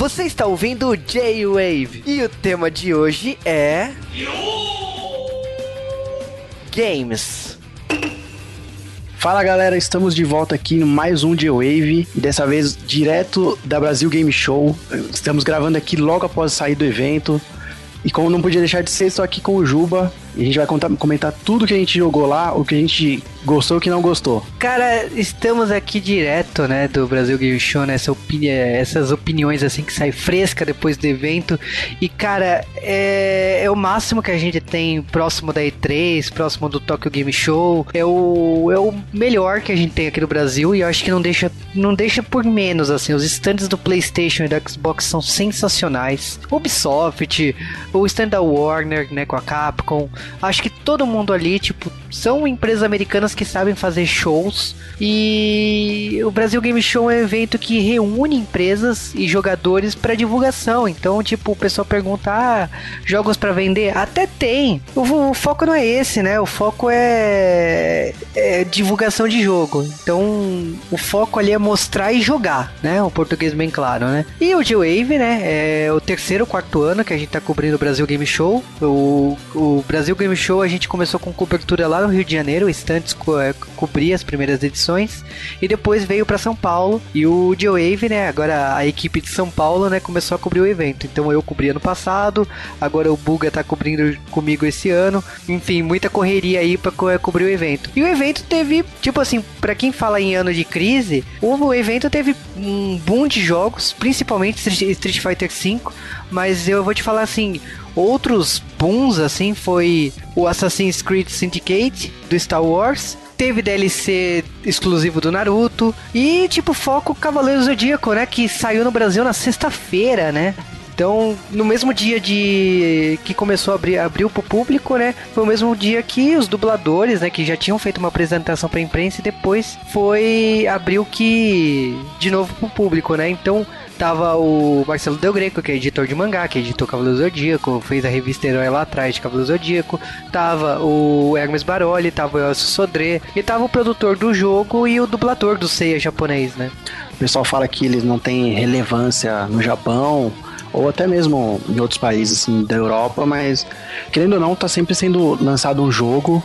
Você está ouvindo J-Wave e o tema de hoje é. Games. Fala galera, estamos de volta aqui em mais um J-Wave dessa vez direto da Brasil Game Show. Estamos gravando aqui logo após sair do evento. E como não podia deixar de ser, estou aqui com o Juba e a gente vai contar, comentar tudo que a gente jogou lá, o que a gente gostou e o que não gostou. Cara, estamos aqui direto, né, do Brasil Game Show, né, essa opini essas opiniões assim que sai fresca depois do evento. E cara, é, é, o máximo que a gente tem próximo da E3, próximo do Tokyo Game Show. É o, é o melhor que a gente tem aqui no Brasil e eu acho que não deixa, não deixa por menos assim. Os stands do PlayStation e do Xbox são sensacionais. Ubisoft, o stand da Warner, né, com a Capcom. Acho que todo mundo ali, tipo, são empresas americanas que sabem fazer shows e o Brasil Game Show é um evento que reúne empresas e jogadores para divulgação. Então, tipo, o pessoal pergunta: ah, jogos para vender? Até tem. O, o, foco não é esse, né? O foco é, é divulgação de jogo. Então, o foco ali é mostrar e jogar, né? O português bem claro, né? E o G-Wave, né? É o terceiro, quarto ano que a gente tá cobrindo o Brasil Game Show. O, o Brasil Game Show a gente começou com cobertura lá no Rio de Janeiro, o Estantes co é, cobria as primeiras edições e depois veio para São Paulo e o G-Wave, né, agora a equipe de São Paulo, né, começou a cobrir o evento. Então eu cobri ano passado, agora o Buga tá cobrindo comigo esse ano. Enfim, muita correria aí para co cobrir o evento. E o evento teve, tipo assim, para quem fala em ano de crise, o evento teve um boom de jogos, principalmente Street Fighter V, mas eu vou te falar assim, outros booms assim foi o Assassin's Creed Syndicate do Star Wars, teve DLC exclusivo do Naruto e tipo foco Cavaleiro Zodíaco, né, que saiu no Brasil na sexta-feira, né? Então, no mesmo dia de que começou a abrir, abriu pro público, né? Foi o mesmo dia que os dubladores, né, que já tinham feito uma apresentação pra imprensa e depois foi abriu que de novo pro público, né? Então, tava o Marcelo Del Greco, que é editor de mangá, que editou Cavaleiro Zodíaco, fez a revista Herói lá atrás de Cavaleiro Zodíaco. Tava o Hermes Baroli, tava o Elcio Sodré, e tava o produtor do jogo e o dublador do Seiya japonês, né? Pessoal fala que eles não têm relevância no Japão, ou até mesmo em outros países assim, da Europa, mas querendo ou não, tá sempre sendo lançado um jogo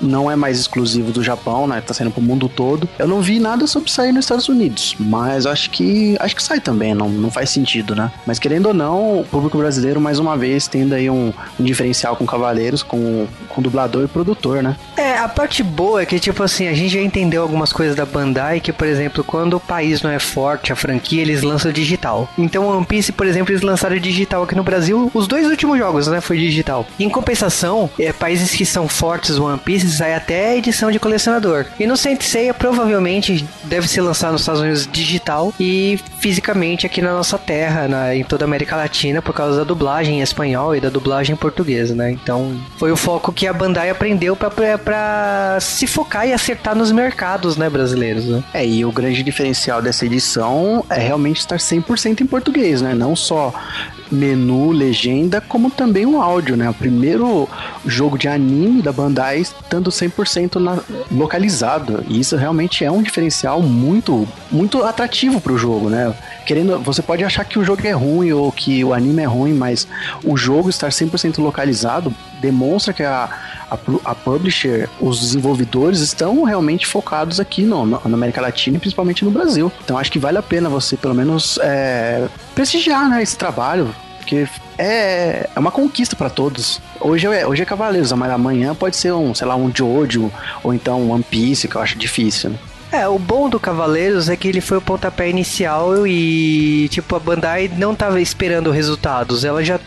não é mais exclusivo do Japão, né? Tá saindo pro mundo todo. Eu não vi nada sobre sair nos Estados Unidos, mas acho que acho que sai também, não, não faz sentido, né? Mas querendo ou não, o público brasileiro mais uma vez tendo aí um, um diferencial com Cavaleiros, com, com dublador e produtor, né? É, a parte boa é que tipo assim, a gente já entendeu algumas coisas da Bandai que, por exemplo, quando o país não é forte, a franquia, eles lançam digital. Então, One Piece, por exemplo, eles lançaram digital aqui no Brasil, os dois últimos jogos, né, foi digital. Em compensação, é, países que são fortes One Piece sai até edição de colecionador. E no Saint Seiya provavelmente deve ser lançado nos Estados Unidos digital e fisicamente aqui na nossa terra, na, em toda a América Latina, por causa da dublagem em espanhol e da dublagem em português, né? Então foi o foco que a Bandai aprendeu para se focar e acertar nos mercados, né, brasileiros, né? É, e o grande diferencial dessa edição é realmente estar 100% em português, né? Não só menu, legenda, como também o áudio, né? O primeiro jogo de anime da Bandai estando 100% na, localizado. E isso realmente é um diferencial muito, muito atrativo para o jogo, né? Querendo, você pode achar que o jogo é ruim ou que o anime é ruim, mas o jogo estar 100% localizado demonstra que a, a, a, publisher, os desenvolvedores estão realmente focados aqui no, na América Latina e principalmente no Brasil. Então acho que vale a pena você pelo menos é, prestigiar né, esse trabalho, porque é, é uma conquista para todos. Hoje é, hoje é Cavaleiros, mas amanhã pode ser um, sei lá, um Jojo ou então um One Piece, que eu acho difícil. Né? É, o bom do Cavaleiros é que ele foi o pontapé inicial e, tipo, a Bandai não tava esperando resultados. Ela já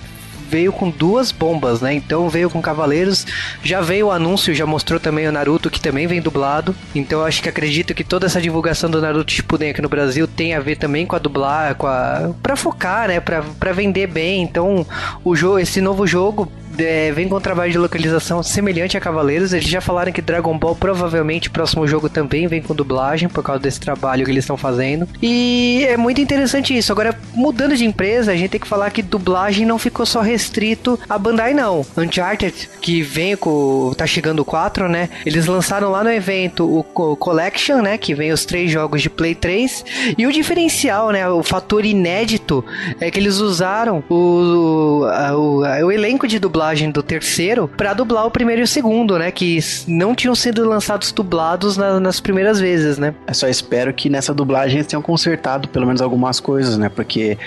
veio com duas bombas, né? Então veio com Cavaleiros, já veio o anúncio, já mostrou também o Naruto, que também vem dublado. Então acho que acredito que toda essa divulgação do Naruto Shippuden aqui no Brasil tem a ver também com a dublar, com a... pra focar, né? Pra, pra vender bem. Então o jogo, esse novo jogo é, vem com um trabalho de localização semelhante a Cavaleiros. Eles já falaram que Dragon Ball provavelmente próximo jogo também vem com dublagem por causa desse trabalho que eles estão fazendo. E é muito interessante isso. Agora, mudando de empresa, a gente tem que falar que dublagem não ficou só restrito a Bandai, não. Uncharted, que vem com. tá chegando o 4, né? Eles lançaram lá no evento o, o Collection, né? Que vem os três jogos de Play 3. E o diferencial, né? O fator inédito é que eles usaram o, o, o elenco de dublagem do terceiro para dublar o primeiro e o segundo, né? Que não tinham sido lançados dublados na, nas primeiras vezes, né? Eu só espero que nessa dublagem eles tenham consertado pelo menos algumas coisas, né? Porque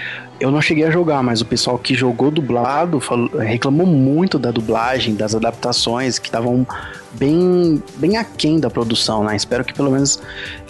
eu não cheguei a jogar, mas o pessoal que jogou dublado falou, reclamou muito da dublagem, das adaptações, que estavam bem, bem aquém da produção, né? Espero que pelo menos.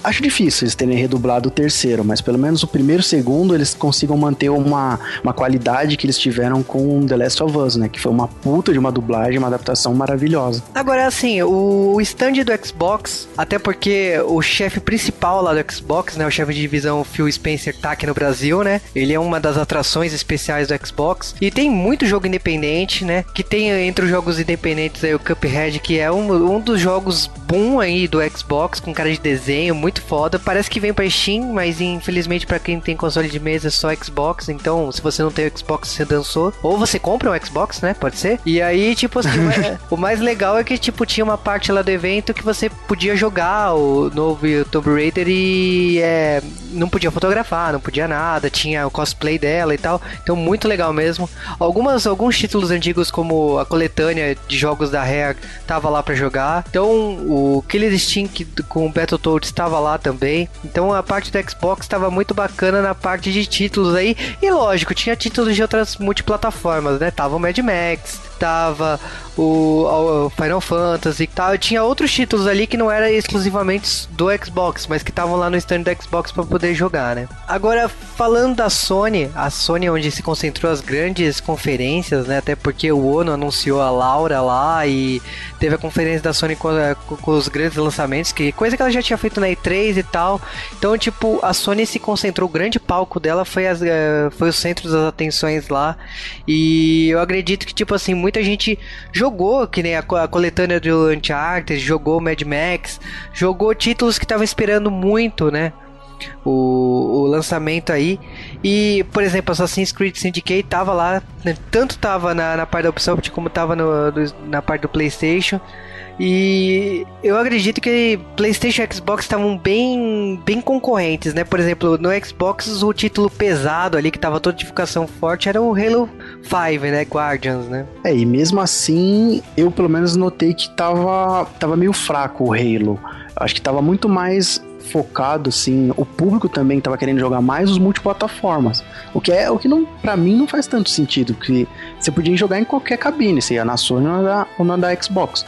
Acho difícil eles terem redublado o terceiro, mas pelo menos o primeiro e o segundo eles consigam manter uma, uma qualidade que eles tiveram com The Last of Us, né? Que foi uma puta de uma dublagem, uma adaptação maravilhosa. Agora, assim, o stand do Xbox, até porque o chefe principal lá do Xbox, né? O chefe de divisão Phil Spencer tá aqui no Brasil, né? Ele é uma das atrações especiais do Xbox. E tem muito jogo independente, né? Que tem entre os jogos independentes aí o Cuphead, que é um um dos jogos boom aí do Xbox, com cara de desenho, muito foda. Parece que vem pra Steam, mas infelizmente para quem tem console de mesa é só Xbox. Então, se você não tem o Xbox, você dançou. Ou você compra um Xbox, né? Pode ser. E aí, tipo assim, o mais legal é que, tipo, tinha uma parte lá do evento que você podia jogar o novo Tomb Raider e é, não podia fotografar, não podia nada. Tinha o cosplay dela e tal. Então, muito legal mesmo. Algumas, alguns títulos antigos, como a coletânea de jogos da Rare, tava lá para jogar. Então o Killer Instinct com o Battletoads estava lá também. Então a parte do Xbox estava muito bacana na parte de títulos aí. E lógico, tinha títulos de outras multiplataformas, né? Tava o Mad Max, tava o, o Final Fantasy, tava, tinha outros títulos ali que não eram exclusivamente do Xbox, mas que estavam lá no stand do Xbox para poder jogar, né? Agora, falando da Sony, a Sony é onde se concentrou as grandes conferências, né? Até porque o Ono anunciou a Laura lá e teve a conferência da Sony com, com, com os grandes lançamentos, que coisa que ela já tinha feito na E3 e tal. Então, tipo, a Sony se concentrou, grande palco dela foi, as, uh, foi o centro das atenções lá. E eu acredito que, tipo assim, muita gente jogou, que nem a, a coletânea do Uncharted, jogou Mad Max, jogou títulos que estavam esperando muito, né? O, o, lançamento aí. E, por exemplo, Assassin's Creed Syndicate tava lá, né? tanto tava na, na parte da Ubisoft como tava no, do, na parte do PlayStation. E eu acredito que PlayStation e Xbox estavam bem, bem concorrentes, né? Por exemplo, no Xbox o título pesado ali que tava toda divulgação forte era o Halo 5, né? Guardians, né? É, e mesmo assim, eu pelo menos notei que tava, tava meio fraco o Halo. Acho que tava muito mais focado, assim, o público também estava querendo jogar mais os multiplataformas. O que é o que não, para mim não faz tanto sentido, que você podia jogar em qualquer cabine, se ia na Sony ou na, ou na da Xbox.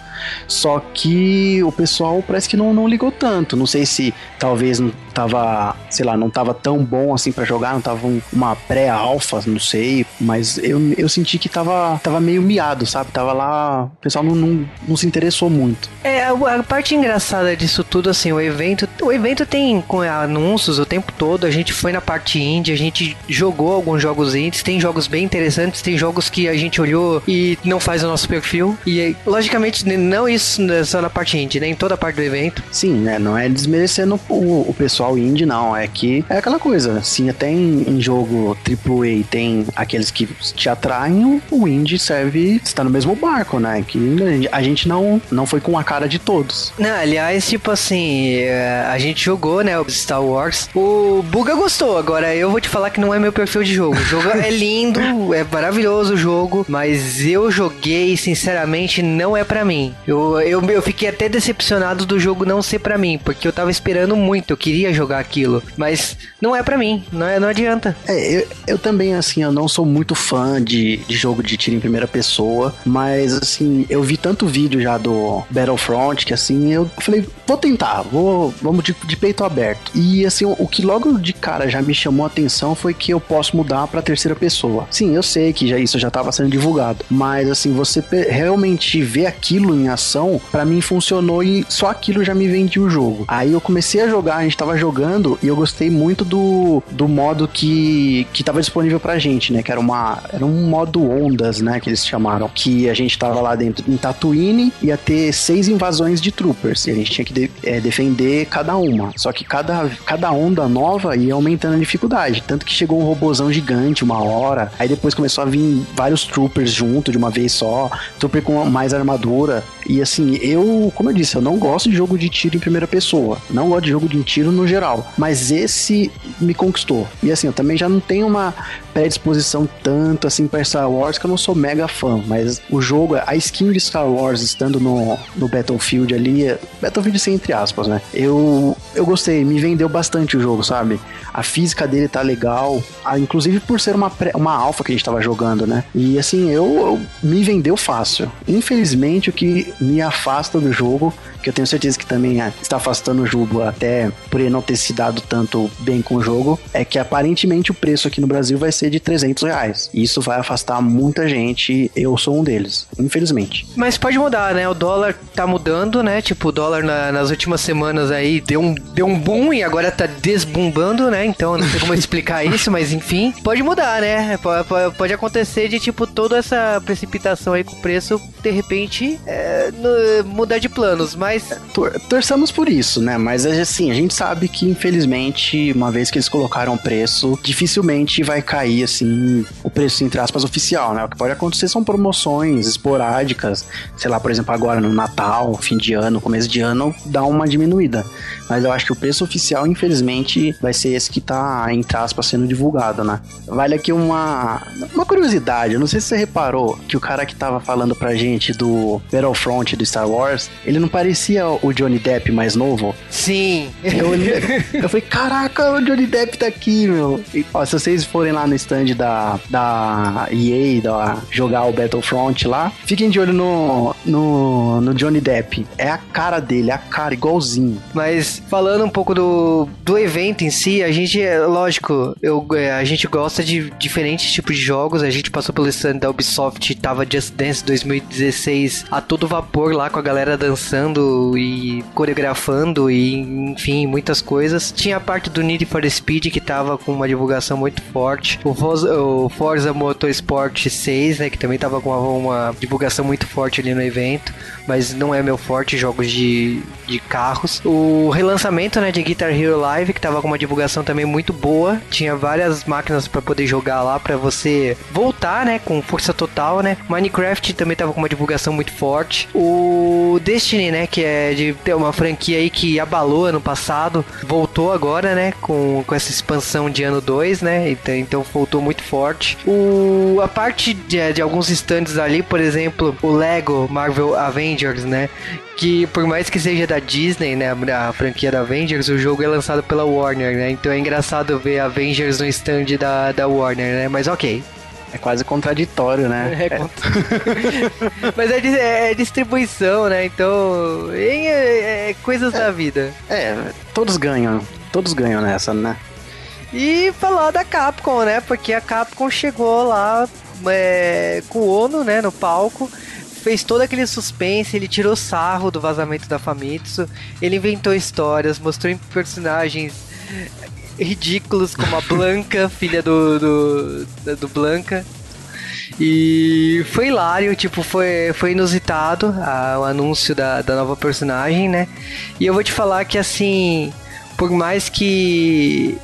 Só que o pessoal parece que não, não ligou tanto. Não sei se talvez não tava, sei lá, não tava tão bom assim para jogar, não tava um, uma pré-alfa, não sei, mas eu, eu senti que tava, tava meio miado, sabe? Tava lá, o pessoal não, não, não se interessou muito. É, a, a parte engraçada disso tudo, assim, o evento, o evento tem com anúncios o tempo todo, a gente foi na parte indie, a gente jogou alguns jogos indies, tem jogos bem interessantes, tem jogos que a gente olhou e não faz o nosso perfil, e logicamente não isso só na parte indie, né? Em toda a parte do evento. Sim, né? Não é desmerecendo o, o pessoal indie, não. É que é aquela coisa. Sim, até em, em jogo AAA tem aqueles que te atraem, o indie serve, está no mesmo barco, né? Que a gente não, não foi com a cara de todos. Não, aliás, tipo assim, é, a gente jogou, né? O Star Wars. O Buga gostou, agora eu vou te falar que não é meu perfil de jogo. O jogo é lindo, é maravilhoso o jogo, mas eu joguei, sinceramente, não é para mim. Eu, eu, eu fiquei até decepcionado do jogo não ser para mim, porque eu tava esperando muito, eu queria jogar aquilo, mas não é para mim, não, é, não adianta. É, eu, eu também, assim, eu não sou muito fã de, de jogo de tiro em primeira pessoa, mas, assim, eu vi tanto vídeo já do Battlefront que, assim, eu falei, vou tentar, vou, vamos de, de peito aberto. E assim, o, que logo de cara já me chamou a atenção foi que eu posso mudar para terceira pessoa. Sim, eu sei que já isso já estava sendo divulgado, mas assim, você realmente ver aquilo em ação, para mim funcionou e só aquilo já me vendia o jogo. Aí eu comecei a jogar, a gente tava jogando e eu gostei muito do, do modo que que tava disponível pra gente, né, que era uma era um modo ondas, né, que eles chamaram, que a gente tava lá dentro em Tatooine, ia ter seis invasões de troopers e a gente tinha que de, é, defender cada uma. Só que cada cada onda nova ia aumentando a dificuldade, tanto que chegou um robozão gigante uma hora, aí depois começou a vir vários troopers junto de uma vez só, trooper com mais armadura. E assim, eu, como eu disse, eu não gosto de jogo de tiro em primeira pessoa. Não gosto de jogo de tiro no geral. Mas esse me conquistou. E assim, eu também já não tenho uma predisposição tanto assim para Star Wars que eu não sou mega fã. Mas o jogo, a skin de Star Wars estando no, no Battlefield ali, Battlefield sem entre aspas, né? Eu, eu gostei, me vendeu bastante o jogo, sabe? A física dele tá legal, inclusive por ser uma, uma alfa que a gente tava jogando, né? E assim, eu, eu me vendeu fácil. Infelizmente, o que me afasta do jogo que eu tenho certeza que também é, está afastando o jogo até por ele não ter se dado tanto bem com o jogo, é que aparentemente o preço aqui no Brasil vai ser de 300 reais. Isso vai afastar muita gente, eu sou um deles, infelizmente. Mas pode mudar, né? O dólar tá mudando, né? Tipo, o dólar na, nas últimas semanas aí deu um, deu um boom e agora tá desbumbando, né? Então não sei como explicar isso, mas enfim, pode mudar, né? Pode, pode acontecer de, tipo, toda essa precipitação aí com o preço, de repente, é, no, mudar de planos, mas mas. Tor torçamos por isso, né? Mas assim, a gente sabe que, infelizmente, uma vez que eles colocaram o preço, dificilmente vai cair, assim, o preço, entre aspas, oficial, né? O que pode acontecer são promoções esporádicas, sei lá, por exemplo, agora no Natal, fim de ano, começo de ano, dá uma diminuída. Mas eu acho que o preço oficial, infelizmente, vai ser esse que tá, entre aspas, sendo divulgado, né? Vale aqui uma, uma curiosidade, eu não sei se você reparou que o cara que tava falando pra gente do Battlefront do Star Wars, ele não parecia parecia o Johnny Depp mais novo? Sim. Eu, eu falei, caraca, o Johnny Depp tá aqui, meu. E, ó, se vocês forem lá no stand da, da EA, da, jogar o Battlefront lá, fiquem de olho no, no, no Johnny Depp. É a cara dele, a cara, igualzinho. Mas falando um pouco do, do evento em si, a gente, lógico, eu, é, a gente gosta de diferentes tipos de jogos. A gente passou pelo stand da Ubisoft, tava Just Dance 2016 a todo vapor lá com a galera dançando e coreografando e enfim, muitas coisas. Tinha a parte do Need for Speed que tava com uma divulgação muito forte. O Forza, o Forza Motorsport 6, né, que também tava com uma, uma divulgação muito forte ali no evento, mas não é meu forte jogos de, de carros. O relançamento, né, de Guitar Hero Live, que tava com uma divulgação também muito boa. Tinha várias máquinas para poder jogar lá para você voltar, né, com força total, né? Minecraft também tava com uma divulgação muito forte. O Destiny, né, que é de ter uma franquia aí que abalou ano passado, voltou agora, né, com, com essa expansão de ano 2, né, então, então voltou muito forte. O, a parte de, de alguns stands ali, por exemplo, o Lego Marvel Avengers, né, que por mais que seja da Disney, né, a franquia da Avengers, o jogo é lançado pela Warner, né, então é engraçado ver Avengers no stand da, da Warner, né, mas ok. É quase contraditório, né? É, é. Mas é, é, é, distribuição, né? Então, é, é coisas da vida. É, todos ganham. Todos ganham nessa, né? E falar da Capcom, né? Porque a Capcom chegou lá é, com o Ono, né, no palco, fez todo aquele suspense, ele tirou sarro do vazamento da Famitsu, ele inventou histórias, mostrou personagens ridículos, como a Blanca, filha do, do, do Blanca. E foi hilário, tipo, foi, foi inusitado a, o anúncio da, da nova personagem, né? E eu vou te falar que, assim, por mais que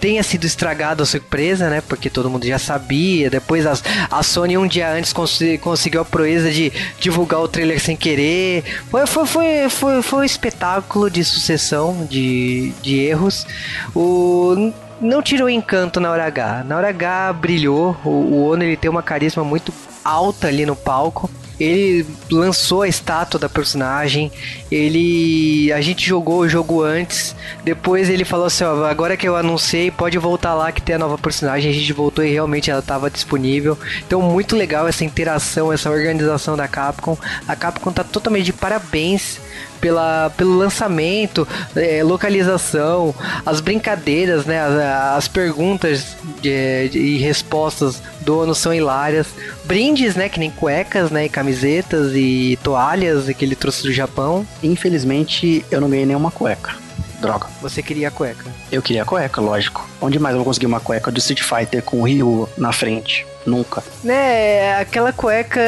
tenha sido estragado a surpresa, né? Porque todo mundo já sabia. Depois as, a Sony um dia antes cons conseguiu a proeza de divulgar o trailer sem querer. Foi, foi, foi, foi, foi um espetáculo de sucessão de, de erros. O não tirou encanto na hora H. Na hora H brilhou. O, o Ono ele tem uma carisma muito alta ali no palco. Ele lançou a estátua da personagem, ele a gente jogou o jogo antes, depois ele falou assim, ó, agora que eu anunciei, pode voltar lá que tem a nova personagem, a gente voltou e realmente ela estava disponível. Então muito legal essa interação, essa organização da Capcom. A Capcom tá totalmente de parabéns pela, pelo lançamento, é, localização, as brincadeiras, né, as, as perguntas e respostas do ano são hilárias. Brindes, né, que nem cuecas, né, e camisetas e toalhas que ele trouxe do Japão. Infelizmente, eu não ganhei nenhuma cueca. Droga. Você queria a cueca? Eu queria a cueca, lógico. Onde mais eu vou conseguir uma cueca do Street Fighter com o Ryu na frente? Nunca. Né, aquela cueca.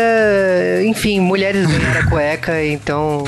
Enfim, mulheres ganharam a cueca, então.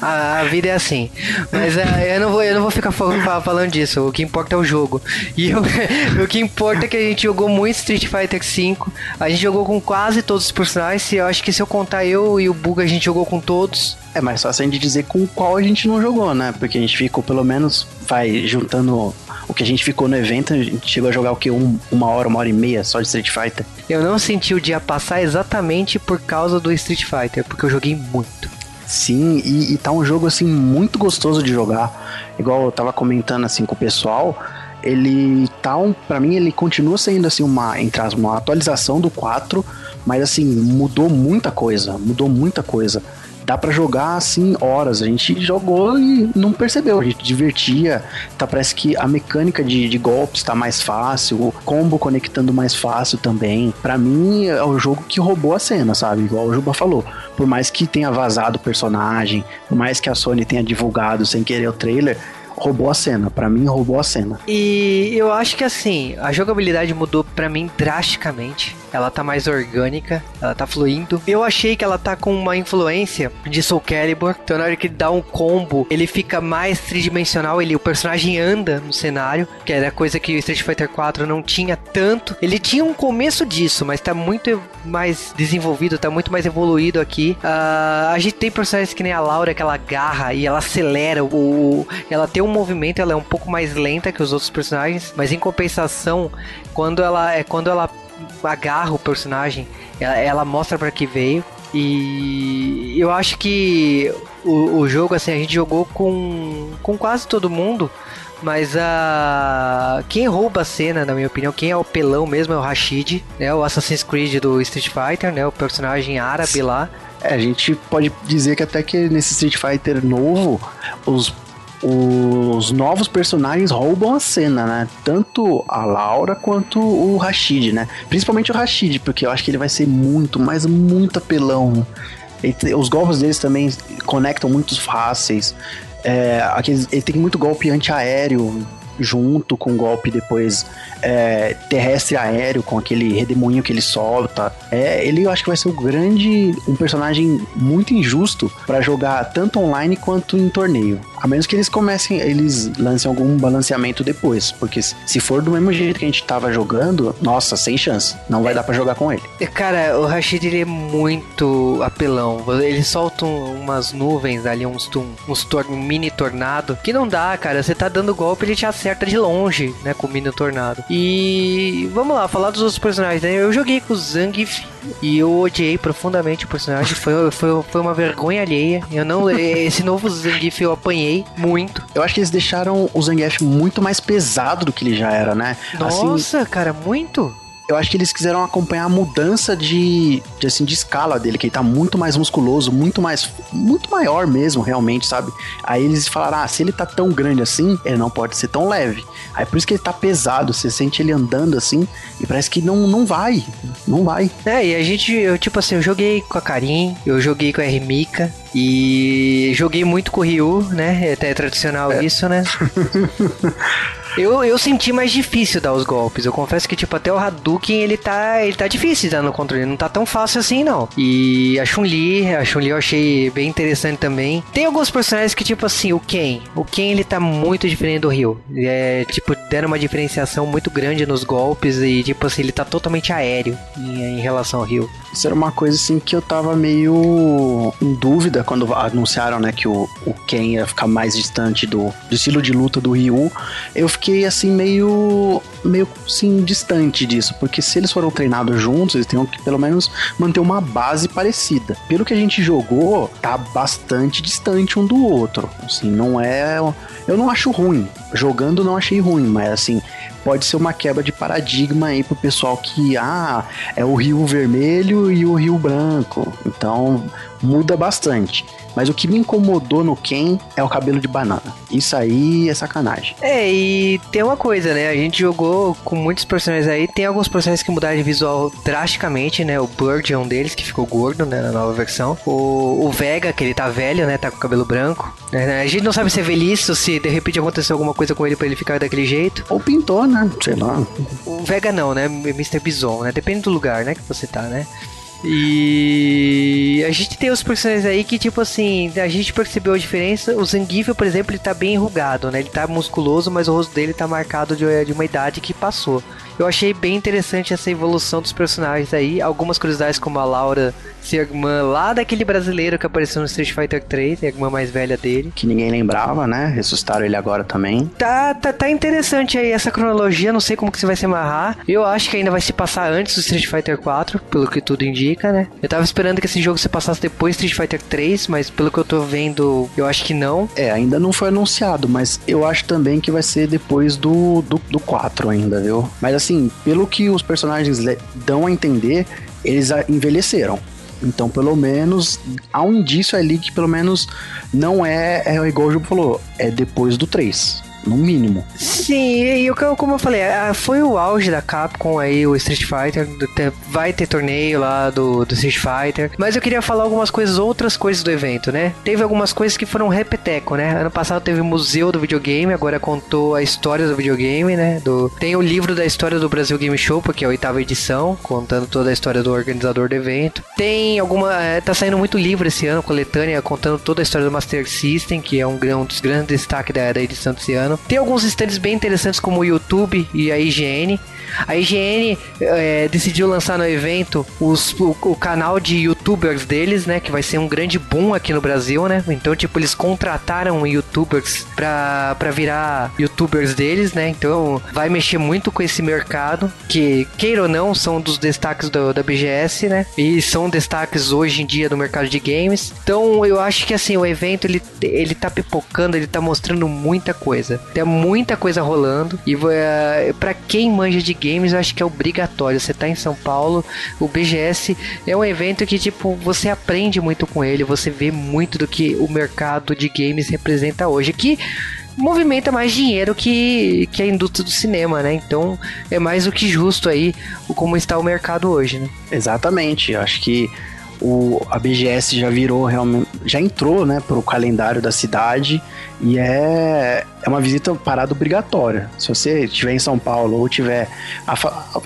a, a, vida é assim. Mas uh, eu, não vou, eu não vou ficar falando disso. O que importa é o jogo. E eu, o que importa é que a gente jogou muito Street Fighter V. A gente jogou com quase todos os personagens. E eu acho que se eu contar eu e o Buga, a gente jogou com todos. É mais fácil a gente dizer com qual a gente não jogou, né? Porque a gente ficou pelo menos, vai juntando o que a gente ficou no evento, a gente chegou a jogar o que? Um, uma hora, uma hora e meia só de Street Fighter. Eu não senti o dia passar exatamente por causa do Street Fighter, porque eu joguei muito. Sim, e, e tá um jogo assim muito gostoso de jogar. Igual eu tava comentando assim com o pessoal, ele tá um, para mim ele continua sendo assim uma entre as, uma atualização do 4, mas assim mudou muita coisa, mudou muita coisa dá para jogar assim horas. A gente jogou e não percebeu. A gente divertia. Tá, parece que a mecânica de, de golpes tá mais fácil, o combo conectando mais fácil também. Para mim é o jogo que roubou a cena, sabe? Igual o Juba falou. Por mais que tenha vazado o personagem, por mais que a Sony tenha divulgado sem querer o trailer, roubou a cena. Para mim, roubou a cena. E eu acho que assim, a jogabilidade mudou para mim drasticamente. Ela tá mais orgânica, ela tá fluindo. Eu achei que ela tá com uma influência de Soul Calibur. Então, na hora que dá um combo, ele fica mais tridimensional. Ele, o personagem anda no cenário, que era coisa que o Street Fighter 4 não tinha tanto. Ele tinha um começo disso, mas tá muito mais desenvolvido, tá muito mais evoluído aqui. Uh, a gente tem personagens que nem a Laura, que ela agarra e ela acelera. O, ela tem um movimento, ela é um pouco mais lenta que os outros personagens, mas em compensação, quando ela é quando ela agarra o personagem, ela, ela mostra para que veio. E eu acho que o, o jogo, assim, a gente jogou com, com quase todo mundo. Mas a quem rouba a cena, na minha opinião, quem é o pelão mesmo é o Rashid, né? O Assassin's Creed do Street Fighter, né? O personagem árabe lá. É, a gente pode dizer que até que nesse Street Fighter novo, os os novos personagens roubam a cena, né? Tanto a Laura quanto o Rashid, né? Principalmente o Rashid, porque eu acho que ele vai ser muito, mas muito apelão. Ele, os golpes deles também conectam muito fáceis. É, aqueles, ele tem muito golpe antiaéreo junto com o golpe depois é, terrestre aéreo, com aquele redemoinho que ele solta. É, ele eu acho que vai ser um grande, um personagem muito injusto para jogar tanto online quanto em torneio. A menos que eles comecem, eles lancem algum balanceamento depois. Porque se for do mesmo jeito que a gente tava jogando, nossa, sem chance. Não vai dar para jogar com ele. Cara, o Rashid ele é muito apelão. Ele solta umas nuvens ali, uns, uns tor um mini tornado. Que não dá, cara. Você tá dando golpe, ele te acerta de longe, né? Com o mini tornado. E vamos lá, falar dos outros personagens. Né? Eu joguei com o Zangief e eu odiei profundamente o personagem. Foi, foi, foi uma vergonha alheia. Eu não. Esse novo Zangief eu apanhei muito. Eu acho que eles deixaram o Zangief muito mais pesado do que ele já era, né? Nossa, assim, cara, muito eu acho que eles quiseram acompanhar a mudança de, de, assim, de escala dele, que ele tá muito mais musculoso, muito mais, muito maior mesmo, realmente, sabe? Aí eles falaram, ah, se ele tá tão grande assim, ele não pode ser tão leve. Aí por isso que ele tá pesado, você sente ele andando assim, e parece que não, não vai, não vai. É, e a gente, eu, tipo assim, eu joguei com a Karin, eu joguei com a Ermika, e joguei muito com o Ryu, né? É até tradicional é. isso, né? Eu, eu senti mais difícil dar os golpes. Eu confesso que, tipo, até o Hadouken, ele tá, ele tá difícil de dar no controle. Não tá tão fácil assim, não. E a Chun-Li, a Chun-Li eu achei bem interessante também. Tem alguns personagens que, tipo assim, o Ken. O Ken, ele tá muito diferente do Ryu. É, tipo, deram uma diferenciação muito grande nos golpes e, tipo assim, ele tá totalmente aéreo em, em relação ao Ryu. Isso era uma coisa, assim, que eu tava meio em dúvida quando anunciaram, né, que o, o Ken ia ficar mais distante do, do estilo de luta do Ryu. Eu fiquei fiquei assim meio meio assim distante disso, porque se eles foram treinados juntos, eles têm que pelo menos manter uma base parecida. Pelo que a gente jogou, tá bastante distante um do outro. Assim, não é, eu não acho ruim. Jogando não achei ruim, mas assim, pode ser uma quebra de paradigma aí pro pessoal que, ah, é o rio vermelho e o rio branco. Então, muda bastante. Mas o que me incomodou no Ken é o cabelo de banana. Isso aí é sacanagem. É, e tem uma coisa, né? A gente jogou com muitos personagens aí. Tem alguns personagens que mudaram de visual drasticamente, né? O Bird é um deles, que ficou gordo, né? Na nova versão. O, o Vega, que ele tá velho, né? Tá com cabelo branco. Né? A gente não sabe se é velhice ou se de repente aconteceu alguma coisa com ele pra ele ficar daquele jeito. Ou pintou, né? Sei lá. O Vega não, né? Mr. Bison, né? Depende do lugar, né? Que você tá, né? E a gente tem os personagens aí que, tipo assim, a gente percebeu a diferença. O Zangief, por exemplo, ele tá bem enrugado, né? Ele tá musculoso, mas o rosto dele tá marcado de, uma idade que passou. Eu achei bem interessante essa evolução dos personagens aí. Algumas curiosidades, como a Laura ser irmã lá daquele brasileiro que apareceu no Street Fighter 3, a irmã mais velha dele. Que ninguém lembrava, né? Ressuscitaram ele agora também. Tá, tá, tá interessante aí essa cronologia, não sei como que você vai se amarrar. Eu acho que ainda vai se passar antes do Street Fighter 4, pelo que tudo indica, né? Eu tava esperando que esse jogo se passasse depois do Street Fighter 3, mas pelo que eu tô vendo, eu acho que não. É, ainda não foi anunciado, mas eu acho também que vai ser depois do, do, do 4 ainda, viu? Mas assim, pelo que os personagens dão a entender, eles envelheceram. Então, pelo menos, há um indício ali que pelo menos não é, é igual o Juba falou, é depois do 3 no mínimo. Sim, e eu, como eu falei, foi o auge da Capcom aí, o Street Fighter. Vai ter torneio lá do, do Street Fighter. Mas eu queria falar algumas coisas, outras coisas do evento, né? Teve algumas coisas que foram repeteco, né? Ano passado teve o Museu do Videogame, agora contou a história do videogame, né? Do, tem o livro da história do Brasil Game Show, porque é a oitava edição, contando toda a história do organizador do evento. Tem alguma. É, tá saindo muito livro esse ano, coletânea, contando toda a história do Master System, que é um, um dos grandes destaques da, da edição desse ano. Tem alguns stands bem interessantes como o YouTube e a IGN. A IGN é, decidiu lançar no evento os, o, o, canal de youtubers deles, né? Que vai ser um grande boom aqui no Brasil, né? Então, tipo, eles contrataram youtubers pra, pra virar youtubers deles, né? Então, vai mexer muito com esse mercado, que, queira ou não, são dos destaques do, da BGS, né? E são destaques hoje em dia do mercado de games. Então, eu acho que, assim, o evento, ele, ele tá pipocando, ele tá mostrando muita coisa. Tem muita coisa rolando. E uh, para quem manja de games, eu acho que é obrigatório. Você tá em São Paulo, o BGS é um evento que, tipo, você aprende muito com ele, você vê muito do que o mercado de games representa hoje. Que movimenta mais dinheiro que, que a indústria do cinema, né? Então é mais do que justo aí como está o mercado hoje, né? Exatamente. Eu acho que o, a BGS já virou realmente, já entrou, né, pro calendário da cidade e é, é uma visita parada obrigatória. Se você estiver em São Paulo ou tiver a,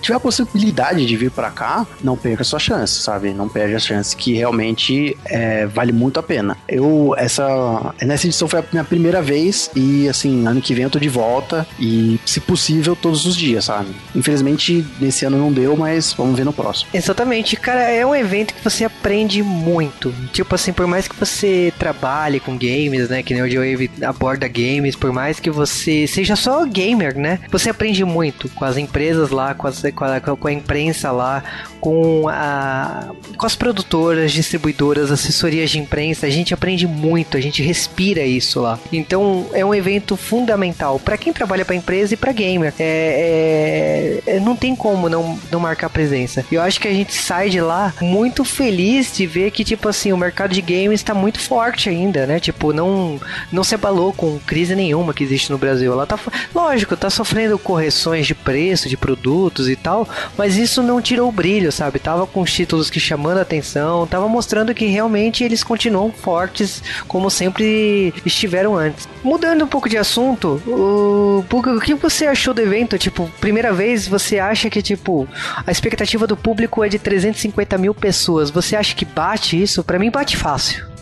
tiver a possibilidade de vir para cá, não perca a sua chance, sabe? Não perde a chance que realmente é, vale muito a pena. Eu, essa, nessa edição foi a minha primeira vez e, assim, ano que vem eu tô de volta e, se possível, todos os dias, sabe? Infelizmente, nesse ano não deu, mas vamos ver no próximo. Exatamente, cara, é um evento que você aprende muito. Tipo assim, por mais que você trabalhe com games, né, que nem o Joe aborda games, por mais que você seja só gamer, né? Você aprende muito com as empresas lá, com, as, com, a, com a imprensa lá, com, a, com as produtoras, distribuidoras, assessorias de imprensa. A gente aprende muito, a gente respira isso lá. Então é um evento fundamental para quem trabalha para empresa e para gamer. É, é, é, não tem como não, não marcar presença. Eu acho que a gente sai de lá muito feliz de ver que, tipo assim, o mercado de games está muito forte ainda, né? Tipo, não, não se abalou com crise nenhuma que existe no Brasil. Ela tá, lógico, tá sofrendo correções de preço de produtos e tal, mas isso não tirou o brilho, sabe? Tava com os títulos que chamando a atenção, tava mostrando que realmente eles continuam fortes como sempre estiveram antes. Mudando um pouco de assunto, o, o que você achou do evento? Tipo, primeira vez você acha que, tipo, a expectativa do público é de 350 mil pessoas. Você acha que bate isso? Para mim bate fácil.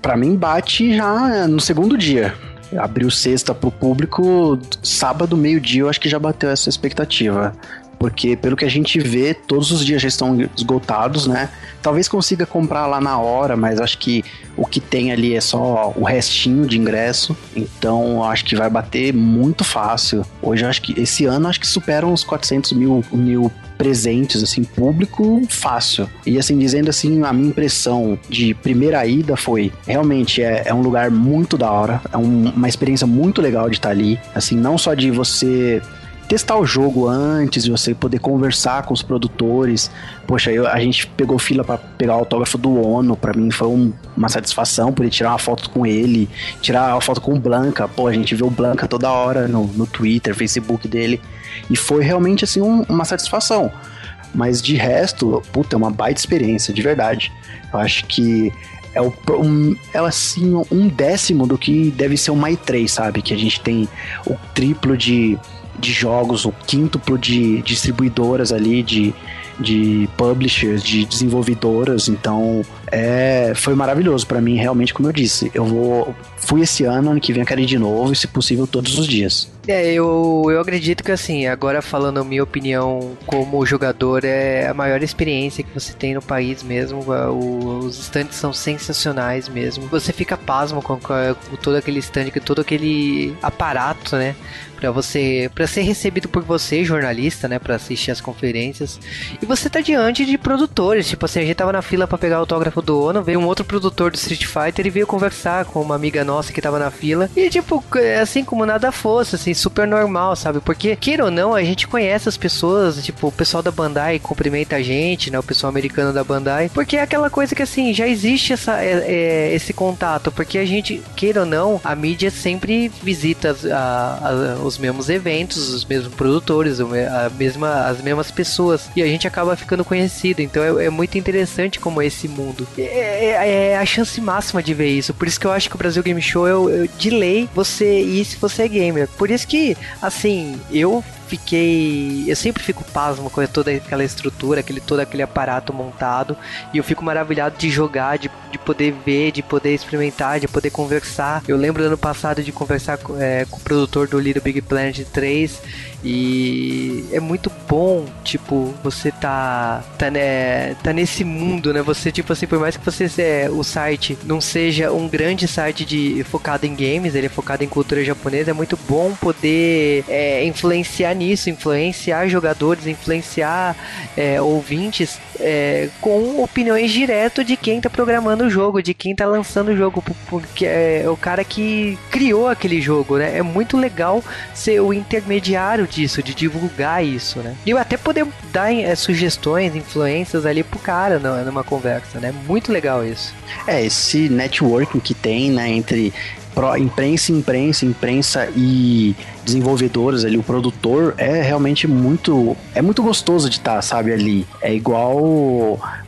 Para mim bate já no segundo dia abriu sexta pro público, sábado, meio-dia, eu acho que já bateu essa expectativa. Porque pelo que a gente vê, todos os dias já estão esgotados, né? Talvez consiga comprar lá na hora, mas acho que o que tem ali é só o restinho de ingresso, então acho que vai bater muito fácil. Hoje acho que esse ano acho que superam uns 400 mil, mil presentes, assim, público fácil. E assim, dizendo assim, a minha impressão de primeira ida foi, realmente é, é um lugar muito da hora, é um, uma experiência muito legal de estar ali, assim, não só de você testar o jogo antes, você poder conversar com os produtores. Poxa, eu, a gente pegou fila para pegar o autógrafo do Ono, para mim foi um, uma satisfação poder tirar uma foto com ele, tirar uma foto com o Blanca. Pô, a gente vê o Blanca toda hora no, no Twitter, Facebook dele, e foi realmente assim um, uma satisfação. Mas de resto, puta, é uma baita experiência, de verdade. Eu acho que é, o, um, é assim, um décimo do que deve ser o Mai 3, sabe? Que a gente tem o triplo de de jogos, o quíntuplo de distribuidoras ali, de, de publishers, de desenvolvedoras. Então, é, foi maravilhoso para mim, realmente, como eu disse. Eu vou. Fui esse ano, ano que vem eu quero ir de novo, e se possível, todos os dias. É, eu, eu acredito que assim, agora falando minha opinião como jogador, é a maior experiência que você tem no país mesmo. Os estandes são sensacionais mesmo. Você fica pasmo com, com todo aquele stand, com todo aquele aparato, né? para você para ser recebido por você jornalista né para assistir as conferências e você tá diante de produtores tipo assim a gente tava na fila para pegar o do Ono veio um outro produtor do Street Fighter e veio conversar com uma amiga nossa que tava na fila e tipo é assim como nada fosse assim super normal sabe porque queira ou não a gente conhece as pessoas tipo o pessoal da Bandai cumprimenta a gente né o pessoal americano da Bandai porque é aquela coisa que assim já existe essa é, é, esse contato porque a gente queira ou não a mídia sempre visita a, a, os os mesmos eventos, os mesmos produtores, a mesma, as mesmas pessoas. E a gente acaba ficando conhecido. Então é, é muito interessante como esse mundo. É, é, é, a chance máxima de ver isso. Por isso que eu acho que o Brasil Game Show, eu, eu de lei, você ir se você é gamer. Por isso que, assim, eu fiquei. Eu sempre fico pasmo com toda aquela estrutura, aquele, todo aquele aparato montado. E eu fico maravilhado de jogar, de, de poder ver, de poder experimentar, de poder conversar. Eu lembro ano passado de conversar é, com o produtor do Little Big Planet 3 e é muito bom, tipo, você tá, tá, né, tá nesse mundo, né? Você, tipo assim, por mais que você é, o site não seja um grande site de focado em games, ele é focado em cultura japonesa, é muito bom poder é, influenciar nisso, influenciar jogadores, influenciar é, ouvintes é, com opiniões direto de quem tá programando o jogo, de quem tá lançando o jogo, porque é o cara que criou aquele jogo, né? É muito legal ser o intermediário disso, de divulgar isso, né? E até poder dar é, sugestões, influências ali pro cara numa conversa, né? Muito legal isso. É, esse networking que tem, né, entre imprensa, imprensa, imprensa e desenvolvedores ali, o produtor, é realmente muito. É muito gostoso de estar, tá, sabe, ali. É igual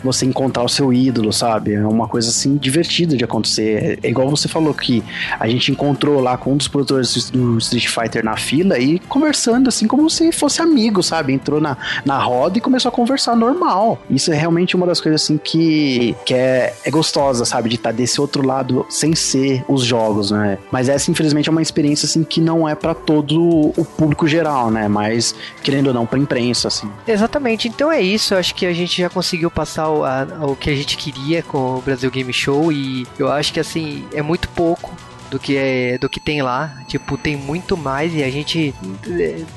você encontrar o seu ídolo, sabe? É uma coisa assim divertida de acontecer. É igual você falou que a gente encontrou lá com um dos produtores do Street Fighter na fila e conversando assim como se fosse amigo, sabe? Entrou na, na roda e começou a conversar normal. Isso é realmente uma das coisas assim que, que é, é gostosa, sabe? De estar tá desse outro lado sem ser os jogos, né? Mas essa, infelizmente, é uma experiência assim que não é para todo o público geral, né? Mas, querendo ou não, pra imprensa, assim. Exatamente. Então é isso. Eu acho que a gente já conseguiu passar o, a, o que a gente queria com o Brasil Game Show e eu acho que, assim, é muito pouco do que é do que tem lá. Tipo, tem muito mais e a gente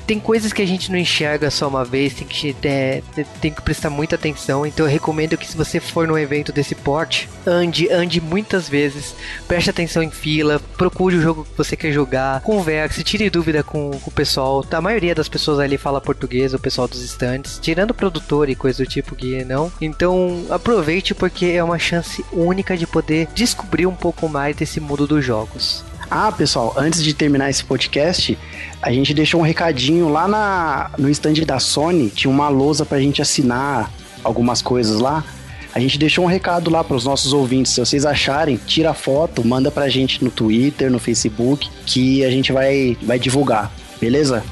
tem coisas que a gente não enxerga só uma vez, tem que é, tem que prestar muita atenção. Então eu recomendo que se você for num evento desse porte, ande, ande muitas vezes, preste atenção em fila, procure o jogo que você quer jogar, converse, tire dúvida com, com o pessoal. A maioria das pessoas ali fala português, o pessoal dos estantes, tirando o produtor e coisa do tipo que não. Então aproveite porque é uma chance única de poder descobrir um pouco mais desse mundo dos jogos. Ah, pessoal, antes de terminar esse podcast, a gente deixou um recadinho lá na, no stand da Sony, tinha uma lousa pra gente assinar algumas coisas lá. A gente deixou um recado lá para os nossos ouvintes. Se vocês acharem, tira foto, manda pra gente no Twitter, no Facebook, que a gente vai, vai divulgar. Beleza?